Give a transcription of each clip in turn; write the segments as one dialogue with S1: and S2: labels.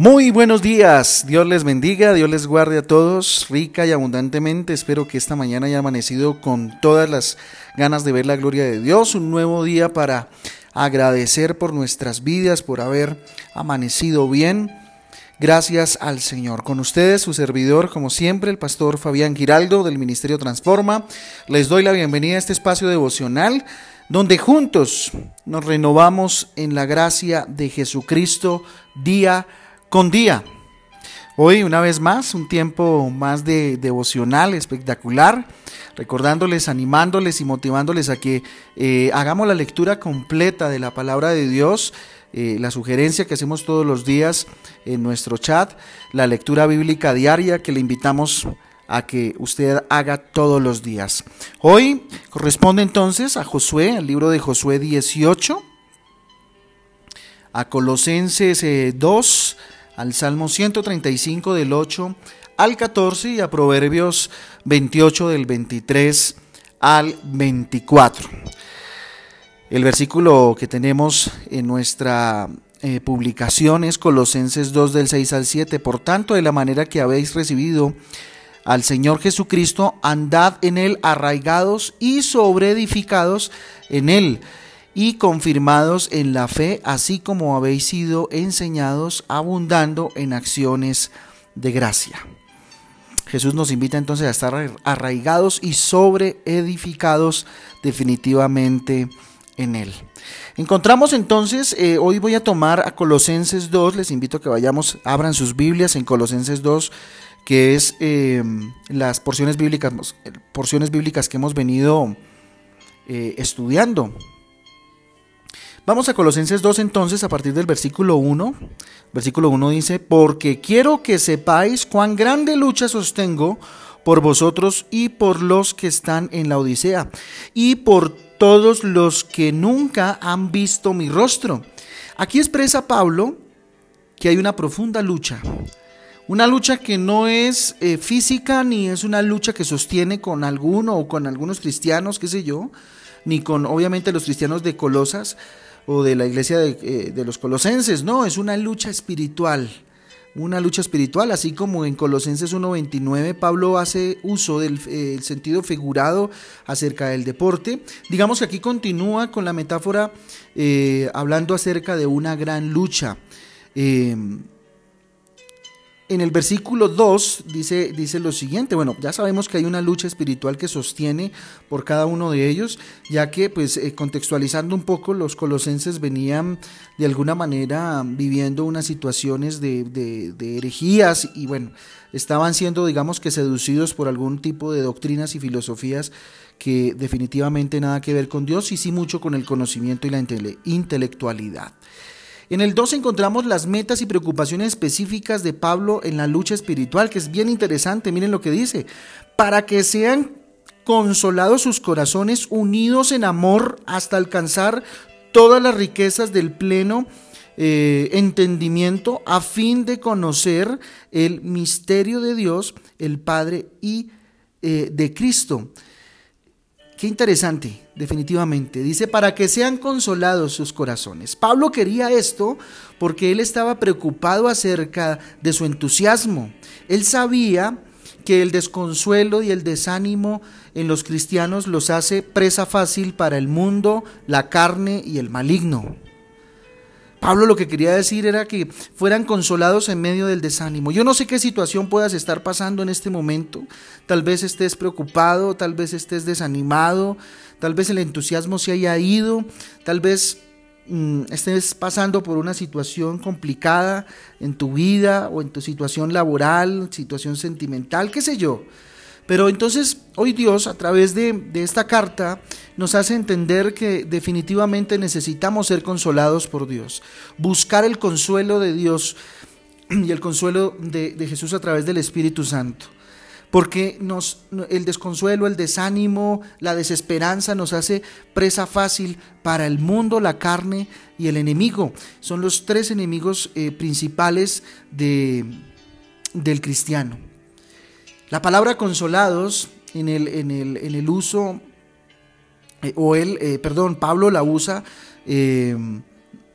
S1: Muy buenos días, Dios les bendiga, Dios les guarde a todos rica y abundantemente. Espero que esta mañana haya amanecido con todas las ganas de ver la gloria de Dios, un nuevo día para agradecer por nuestras vidas, por haber amanecido bien. Gracias al Señor. Con ustedes, su servidor, como siempre, el pastor Fabián Giraldo del Ministerio Transforma. Les doy la bienvenida a este espacio devocional donde juntos nos renovamos en la gracia de Jesucristo día con día. Hoy, una vez más, un tiempo más de devocional, espectacular, recordándoles, animándoles y motivándoles a que eh, hagamos la lectura completa de la palabra de Dios, eh, la sugerencia que hacemos todos los días en nuestro chat, la lectura bíblica diaria que le invitamos a que usted haga todos los días. Hoy corresponde entonces a Josué, el libro de Josué 18, a Colosenses 2, eh, al Salmo 135 del 8 al 14 y a Proverbios 28 del 23 al 24. El versículo que tenemos en nuestra eh, publicación es Colosenses 2 del 6 al 7. Por tanto, de la manera que habéis recibido al Señor Jesucristo, andad en él arraigados y sobreedificados en él y confirmados en la fe, así como habéis sido enseñados, abundando en acciones de gracia. Jesús nos invita entonces a estar arraigados y sobreedificados definitivamente en Él. Encontramos entonces, eh, hoy voy a tomar a Colosenses 2, les invito a que vayamos, abran sus Biblias en Colosenses 2, que es eh, las porciones bíblicas, porciones bíblicas que hemos venido eh, estudiando Vamos a Colosenses 2 entonces a partir del versículo 1. Versículo 1 dice, porque quiero que sepáis cuán grande lucha sostengo por vosotros y por los que están en la Odisea, y por todos los que nunca han visto mi rostro. Aquí expresa Pablo que hay una profunda lucha, una lucha que no es eh, física ni es una lucha que sostiene con alguno o con algunos cristianos, qué sé yo, ni con obviamente los cristianos de Colosas, o de la iglesia eh, de, los colosenses, no, es una lucha espiritual, una lucha espiritual, así como en Colosenses 1.29 Pablo hace uso del eh, sentido figurado acerca del deporte. Digamos que aquí continúa con la metáfora eh, hablando acerca de una gran lucha en el versículo 2 dice, dice lo siguiente, bueno, ya sabemos que hay una lucha espiritual que sostiene por cada uno de ellos, ya que pues eh, contextualizando un poco, los colosenses venían de alguna manera viviendo unas situaciones de, de herejías y bueno, estaban siendo digamos que seducidos por algún tipo de doctrinas y filosofías que definitivamente nada que ver con Dios y sí mucho con el conocimiento y la intelectualidad. En el 2 encontramos las metas y preocupaciones específicas de Pablo en la lucha espiritual, que es bien interesante. Miren lo que dice. Para que sean consolados sus corazones, unidos en amor hasta alcanzar todas las riquezas del pleno eh, entendimiento, a fin de conocer el misterio de Dios, el Padre y eh, de Cristo Qué interesante, definitivamente. Dice, para que sean consolados sus corazones. Pablo quería esto porque él estaba preocupado acerca de su entusiasmo. Él sabía que el desconsuelo y el desánimo en los cristianos los hace presa fácil para el mundo, la carne y el maligno. Pablo lo que quería decir era que fueran consolados en medio del desánimo. Yo no sé qué situación puedas estar pasando en este momento. Tal vez estés preocupado, tal vez estés desanimado, tal vez el entusiasmo se haya ido, tal vez mm, estés pasando por una situación complicada en tu vida o en tu situación laboral, situación sentimental, qué sé yo. Pero entonces hoy Dios a través de, esta carta nos hace entender que definitivamente necesitamos ser consolados por Dios, buscar el consuelo de Dios y el consuelo de, Jesús a través del Espíritu Santo. Porque el desconsuelo, el desánimo, la desesperanza nos hace presa fácil para el mundo, la carne y el enemigo. Son los tres enemigos eh, principales de, del cristiano. La palabra consolados en el, en el, en el uso, eh, o él, eh, perdón, Pablo la usa eh,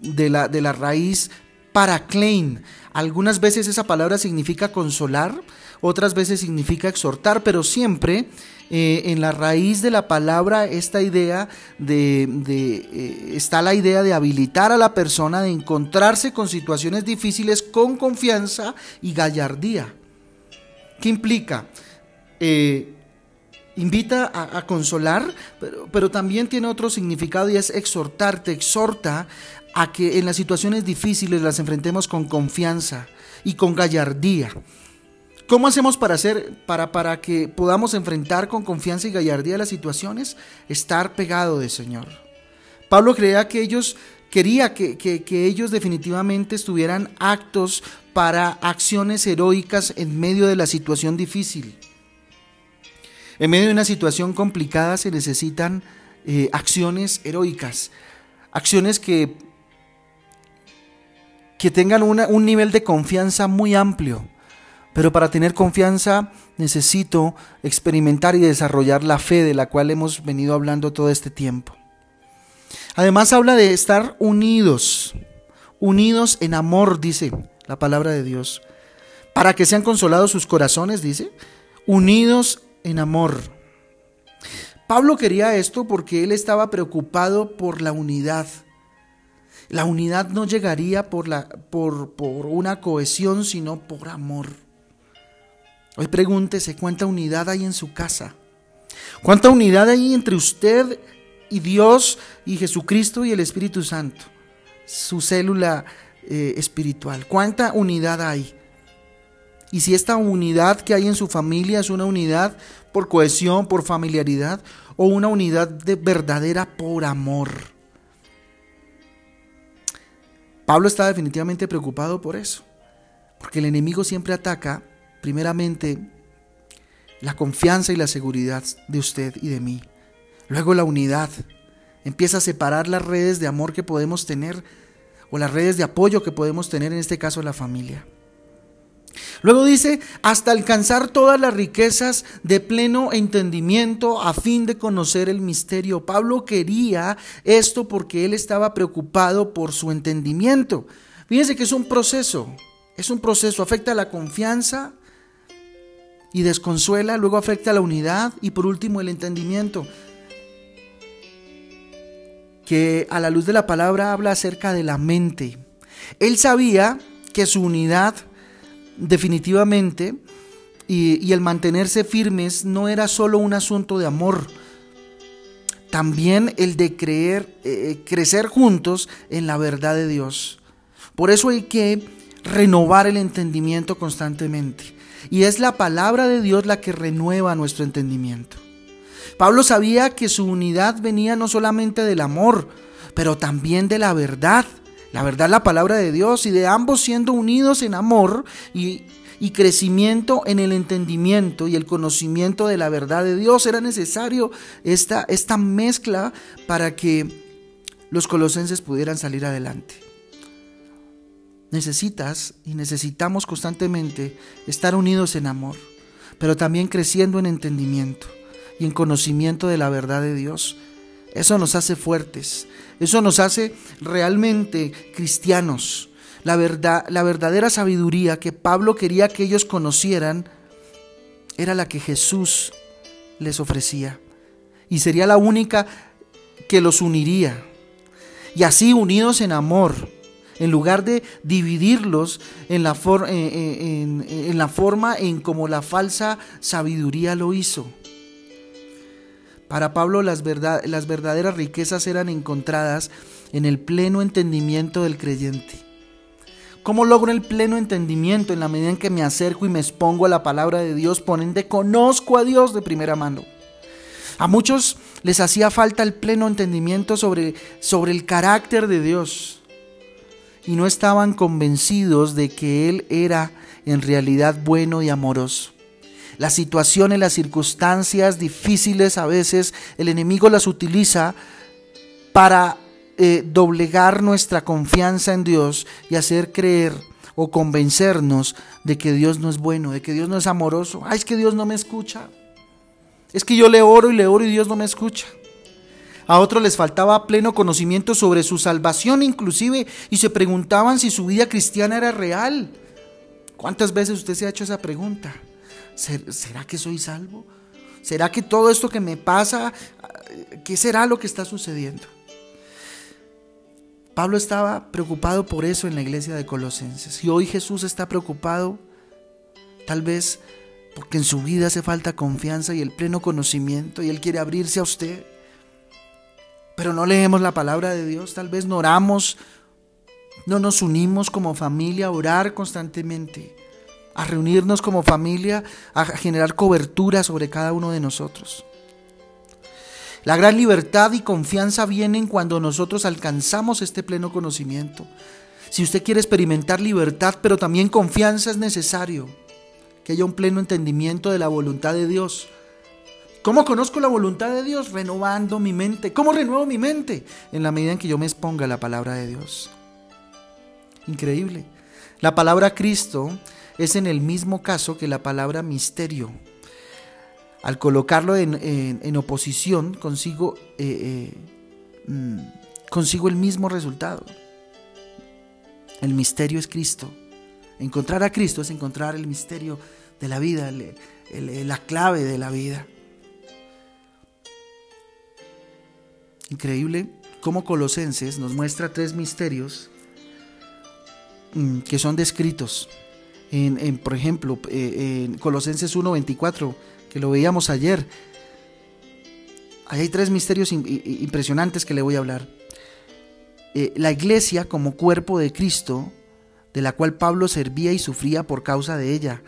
S1: de, la, de la raíz paraclein. Algunas veces esa palabra significa consolar, otras veces significa exhortar, pero siempre en la raíz de la palabra esta idea de, eh, está la idea de habilitar a la persona de encontrarse con situaciones difíciles con confianza y gallardía. ¿Qué implica? Eh, invita a, consolar, pero, también tiene otro significado y es exhortarte, exhorta a que en las situaciones difíciles las enfrentemos con confianza y con gallardía. ¿Cómo hacemos para, hacer, para, para que podamos enfrentar con confianza y gallardía las situaciones? Estar pegado del Señor. Pablo creía que ellos quería que, que, ellos definitivamente estuvieran actos para acciones heroicas en medio de la situación difícil. En medio de una situación complicada se necesitan eh, acciones heroicas, acciones que, que tengan un nivel de confianza muy amplio pero para tener confianza necesito experimentar y desarrollar la fe de la cual hemos venido hablando todo este tiempo. Además habla de estar unidos, unidos en amor, dice la palabra de Dios, para que sean consolados sus corazones, dice, unidos en amor. Pablo quería esto porque él estaba preocupado por la unidad. La unidad no llegaría por, la, por, por una cohesión, sino por amor. Hoy pregúntese cuánta unidad hay en su casa. ¿Cuánta unidad hay entre usted y Dios y Jesucristo y el Espíritu Santo? Su célula eh, espiritual. ¿Cuánta unidad hay? Y si esta unidad que hay en su familia es una unidad por cohesión, por familiaridad, o una unidad de verdadera por amor. Pablo está definitivamente preocupado por eso, porque el enemigo siempre ataca primeramente la confianza y la seguridad de usted y de mí. Luego la unidad. Empieza a separar las redes de amor que podemos tener o las redes de apoyo que podemos tener, en este caso la familia. Luego dice, hasta alcanzar todas las riquezas de pleno entendimiento a fin de conocer el misterio. Pablo quería esto porque él estaba preocupado por su entendimiento. Fíjense que es un proceso, es un proceso, afecta la confianza, y desconsuela, luego afecta la unidad y por último el entendimiento, que a la luz de la palabra habla acerca de la mente. Él sabía que su unidad definitivamente y, el mantenerse firmes no era solo un asunto de amor, también el de creer, eh, crecer juntos en la verdad de Dios. Por eso hay que renovar el entendimiento constantemente. Y es la palabra de Dios la que renueva nuestro entendimiento. Pablo sabía que su unidad venía no solamente del amor, pero también de la verdad. La verdad, la palabra de Dios, y de ambos siendo unidos en amor y, y crecimiento en el entendimiento y el conocimiento de la verdad de Dios. Era necesario esta, esta mezcla para que los colosenses pudieran salir adelante necesitas y necesitamos constantemente estar unidos en amor, pero también creciendo en entendimiento y en conocimiento de la verdad de Dios. Eso nos hace fuertes, eso nos hace realmente cristianos. La verdad, la verdadera sabiduría que Pablo quería que ellos conocieran era la que Jesús les ofrecía y sería la única que los uniría. Y así unidos en amor, en lugar de dividirlos en la, eh, eh, en, la forma en como la falsa sabiduría lo hizo. Para Pablo las, las verdaderas riquezas eran encontradas en el pleno entendimiento del creyente. ¿Cómo logro el pleno entendimiento en la medida en que me acerco y me expongo a la palabra de Dios? Ponente, conozco a Dios de primera mano. A muchos les hacía falta el pleno entendimiento sobre, sobre el carácter de Dios y no estaban convencidos de que Él era en realidad bueno y amoroso. Las situaciones, las circunstancias difíciles a veces el enemigo las utiliza para eh, doblegar nuestra confianza en Dios y hacer creer o convencernos de que Dios no es bueno, de que Dios no es amoroso. Ay, es que Dios no me escucha. Es que yo le oro y le oro y Dios no me escucha. A otros les faltaba pleno conocimiento sobre su salvación inclusive y se preguntaban si su vida cristiana era real. ¿Cuántas veces usted se ha hecho esa pregunta? ¿Será que soy salvo? ¿Será que todo esto que me pasa, qué será lo que está sucediendo? Pablo estaba preocupado por eso en la iglesia de Colosenses. Y hoy Jesús está preocupado tal vez porque en su vida hace falta confianza y el pleno conocimiento y Él quiere abrirse a usted. Pero no leemos la palabra de Dios, tal vez no oramos, no nos unimos como familia a orar constantemente, a reunirnos como familia, a generar cobertura sobre cada uno de nosotros. La gran libertad y confianza vienen cuando nosotros alcanzamos este pleno conocimiento. Si usted quiere experimentar libertad, pero también confianza, es necesario que haya un pleno entendimiento de la voluntad de Dios. ¿Cómo conozco la voluntad de Dios? Renovando mi mente. ¿Cómo renuevo mi mente? En la medida en que yo me exponga a la palabra de Dios. Increíble. La palabra Cristo es en el mismo caso que la palabra misterio. Al colocarlo en, oposición, consigo, eh, eh, mm, consigo el mismo resultado. El misterio es Cristo. Encontrar a Cristo es encontrar el misterio de la vida, la clave de la vida. Increíble cómo Colosenses nos muestra tres misterios mm, que son descritos en, por ejemplo, eh, en Colosenses 1.24 que lo veíamos ayer. Hay tres misterios impresionantes que le voy a hablar. Eh, la iglesia como cuerpo de Cristo, de la cual Pablo servía y sufría por causa de ella.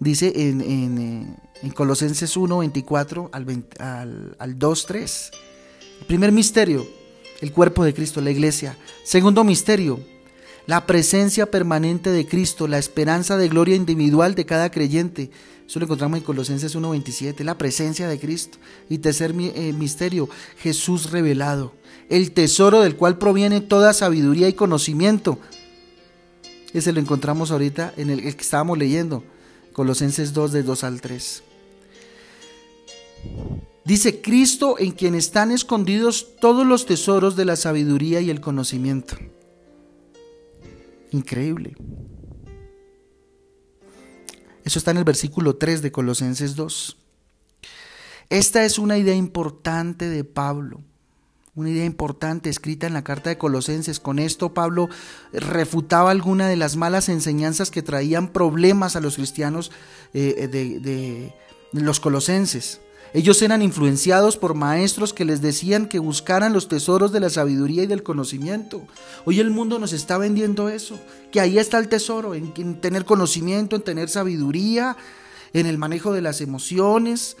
S1: Dice en, en, eh, Colosenses 1, 24 al, al, al 2, 3. El primer misterio, el cuerpo de Cristo, la iglesia. Segundo misterio, la presencia permanente de Cristo, la esperanza de gloria individual de cada creyente. Eso lo encontramos en Colosenses 1.27, la presencia de Cristo. Y tercer eh, misterio, Jesús revelado, el tesoro del cual proviene toda sabiduría y conocimiento. Ese lo encontramos ahorita en el, que estábamos leyendo, Colosenses 2, de 2 al 3. Dice Cristo en quien están escondidos todos los tesoros de la sabiduría y el conocimiento. Increíble. Eso está en el versículo 3 de Colosenses 2. Esta es una idea importante de Pablo, una idea importante escrita en la carta de Colosenses. Con esto Pablo refutaba alguna de las malas enseñanzas que traían problemas a los cristianos eh, de, de los colosenses. Ellos eran influenciados por maestros que les decían que buscaran los tesoros de la sabiduría y del conocimiento. Hoy el mundo nos está vendiendo eso, que ahí está el tesoro, en, tener conocimiento, en tener sabiduría, en el manejo de las emociones,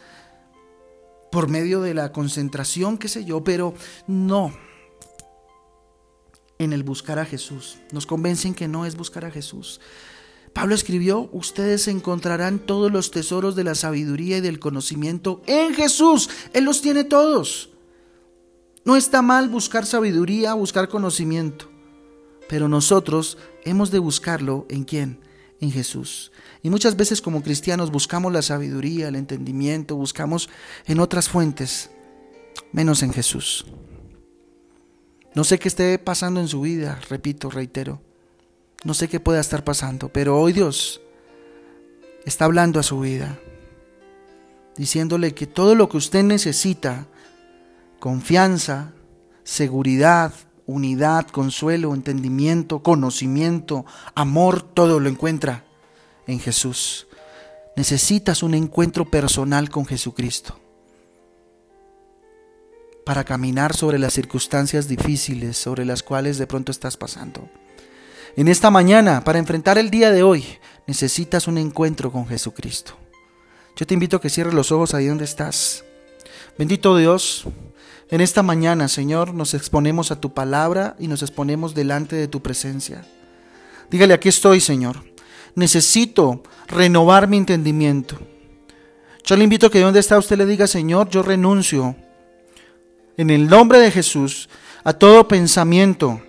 S1: por medio de la concentración, qué sé yo, pero no. En el buscar a Jesús. Nos convencen que no es buscar a Jesús. Pablo escribió, ustedes encontrarán todos los tesoros de la sabiduría y del conocimiento en Jesús. Él los tiene todos. No está mal buscar sabiduría, buscar conocimiento, pero nosotros hemos de buscarlo en quién? En Jesús. Y muchas veces como cristianos buscamos la sabiduría, el entendimiento, buscamos en otras fuentes, menos en Jesús. No sé qué esté pasando en su vida, repito, reitero. No sé qué pueda estar pasando, pero hoy Dios está hablando a su vida, diciéndole que todo lo que usted necesita, confianza, seguridad, unidad, consuelo, entendimiento, conocimiento, amor, todo lo encuentra en Jesús. Necesitas un encuentro personal con Jesucristo para caminar sobre las circunstancias difíciles sobre las cuales de pronto estás pasando. En esta mañana, para enfrentar el día de hoy, necesitas un encuentro con Jesucristo. Yo te invito a que cierres los ojos ahí donde estás. Bendito Dios, en esta mañana, Señor, nos exponemos a tu palabra y nos exponemos delante de tu presencia. Dígale, aquí estoy, Señor. Necesito renovar mi entendimiento. Yo le invito a que donde está usted le diga, Señor, yo renuncio en el nombre de Jesús a todo pensamiento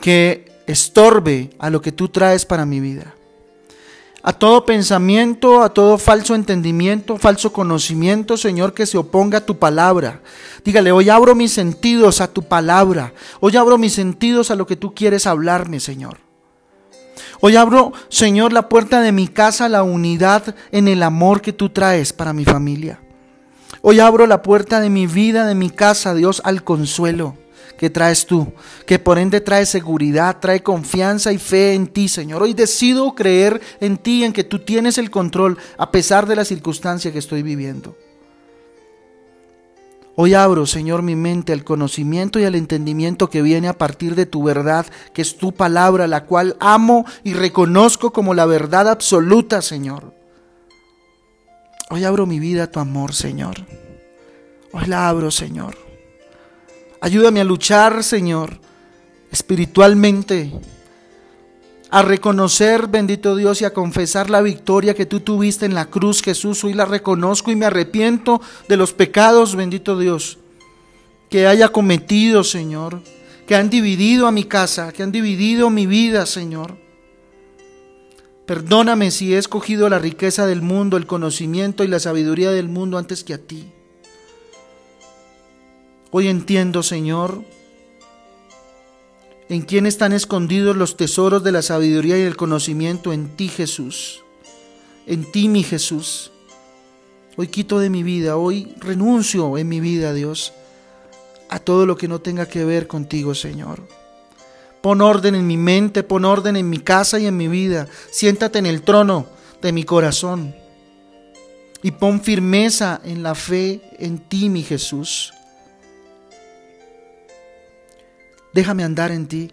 S1: que estorbe a lo que tú traes para mi vida. a todo pensamiento, a todo falso entendimiento, falso conocimiento, Señor, que se oponga a tu palabra. Dígale, hoy abro mis sentidos a tu palabra. Hoy abro mis sentidos a lo que tú quieres hablarme, Señor. Hoy abro, Señor, la puerta de mi casa la unidad en el amor que tú traes para mi familia. Hoy abro la puerta de mi vida, de mi casa, Dios, al consuelo que traes tú, que por ende trae seguridad, trae confianza y fe en ti, Señor. Hoy decido creer en ti, en que tú tienes el control a pesar de la circunstancia que estoy viviendo. Hoy abro, Señor, mi mente al conocimiento y al entendimiento que viene a partir de tu verdad, que es tu palabra, la cual amo y reconozco como la verdad absoluta, Señor. Hoy abro mi vida a tu amor, Señor. Hoy la abro, Señor. Ayúdame a luchar, Señor, espiritualmente, a reconocer, bendito Dios, y a confesar la victoria que tú tuviste en la cruz, Jesús. Hoy la reconozco y me arrepiento de los pecados, bendito Dios, que haya cometido, Señor, que han dividido a mi casa, que han dividido mi vida, Señor. Perdóname si he escogido la riqueza del mundo, el conocimiento y la sabiduría del mundo antes que a ti. Hoy entiendo, Señor, en quién están escondidos los tesoros de la sabiduría y el conocimiento en ti, Jesús. En ti, mi Jesús. Hoy quito de mi vida, hoy renuncio en mi vida, Dios, a todo lo que no tenga que ver contigo, Señor. Pon orden en mi mente, pon orden en mi casa y en mi vida. Siéntate en el trono de mi corazón. Y pon firmeza en la fe en ti, mi Jesús. Déjame andar en ti.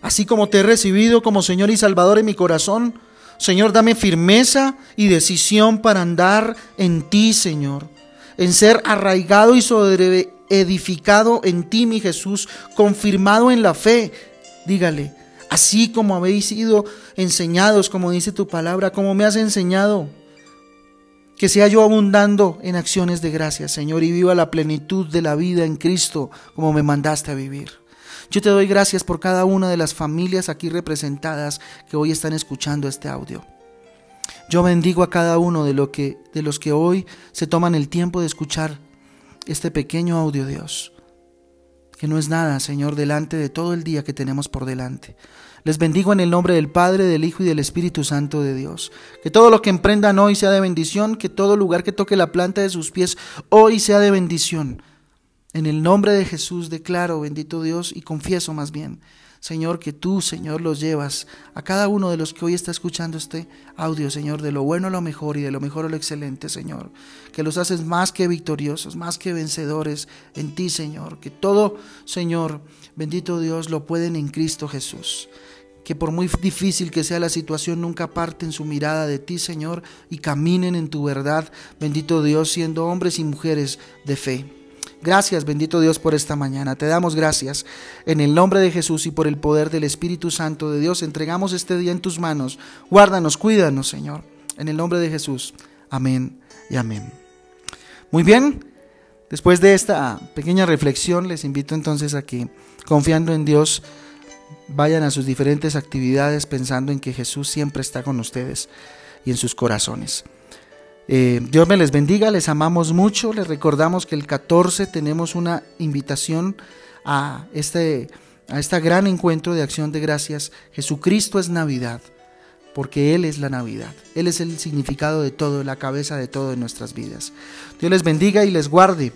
S1: Así como te he recibido como Señor y Salvador en mi corazón, Señor, dame firmeza y decisión para andar en ti, Señor, en ser arraigado y sobre edificado en ti, mi Jesús, confirmado en la fe. Dígale, así como habéis sido enseñados, como dice tu palabra, como me has enseñado. Que sea yo abundando en acciones de gracia, Señor, y viva la plenitud de la vida en Cristo como me mandaste a vivir. Yo te doy gracias por cada una de las familias aquí representadas que hoy están escuchando este audio. Yo bendigo a cada uno de, de los que hoy se toman el tiempo de escuchar este pequeño audio, Dios, que no es nada, Señor, delante de todo el día que tenemos por delante. Les bendigo en el nombre del Padre, del Hijo y del Espíritu Santo de Dios. Que todo lo que emprendan hoy sea de bendición, que todo lugar que toque la planta de sus pies hoy sea de bendición. En el nombre de Jesús declaro, bendito Dios, y confieso más bien, Señor, que tú, Señor, los llevas a cada uno de los que hoy está escuchando este audio, Señor, de lo bueno a lo mejor y de lo mejor a lo excelente, Señor. Que los haces más que victoriosos, más que vencedores en ti, Señor. Que todo, Señor, bendito Dios, lo pueden en Cristo Jesús que por muy difícil que sea la situación, nunca aparten su mirada de ti, Señor, y caminen en tu verdad, bendito Dios, siendo hombres y mujeres de fe. Gracias, bendito Dios, por esta mañana. Te damos gracias en el nombre de Jesús y por el poder del Espíritu Santo de Dios. Entregamos este día en tus manos. Guárdanos, cuídanos, Señor. En el nombre de Jesús. Amén y amén. Muy bien, después de esta pequeña reflexión, les invito entonces a que, confiando en Dios, vayan a sus diferentes actividades pensando en que Jesús siempre está con ustedes y en sus corazones. Eh, Dios me les bendiga, les amamos mucho, les recordamos que el 14 tenemos una invitación a este, a este gran encuentro de acción de gracias. Jesucristo es Navidad, porque Él es la Navidad, Él es el significado de todo, la cabeza de todo en nuestras vidas. Dios les bendiga y les guarde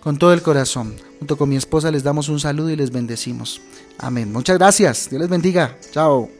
S1: con todo el corazón. Junto con mi esposa les damos un saludo y les bendecimos. Amén. Muchas gracias. Dios les bendiga. Chao.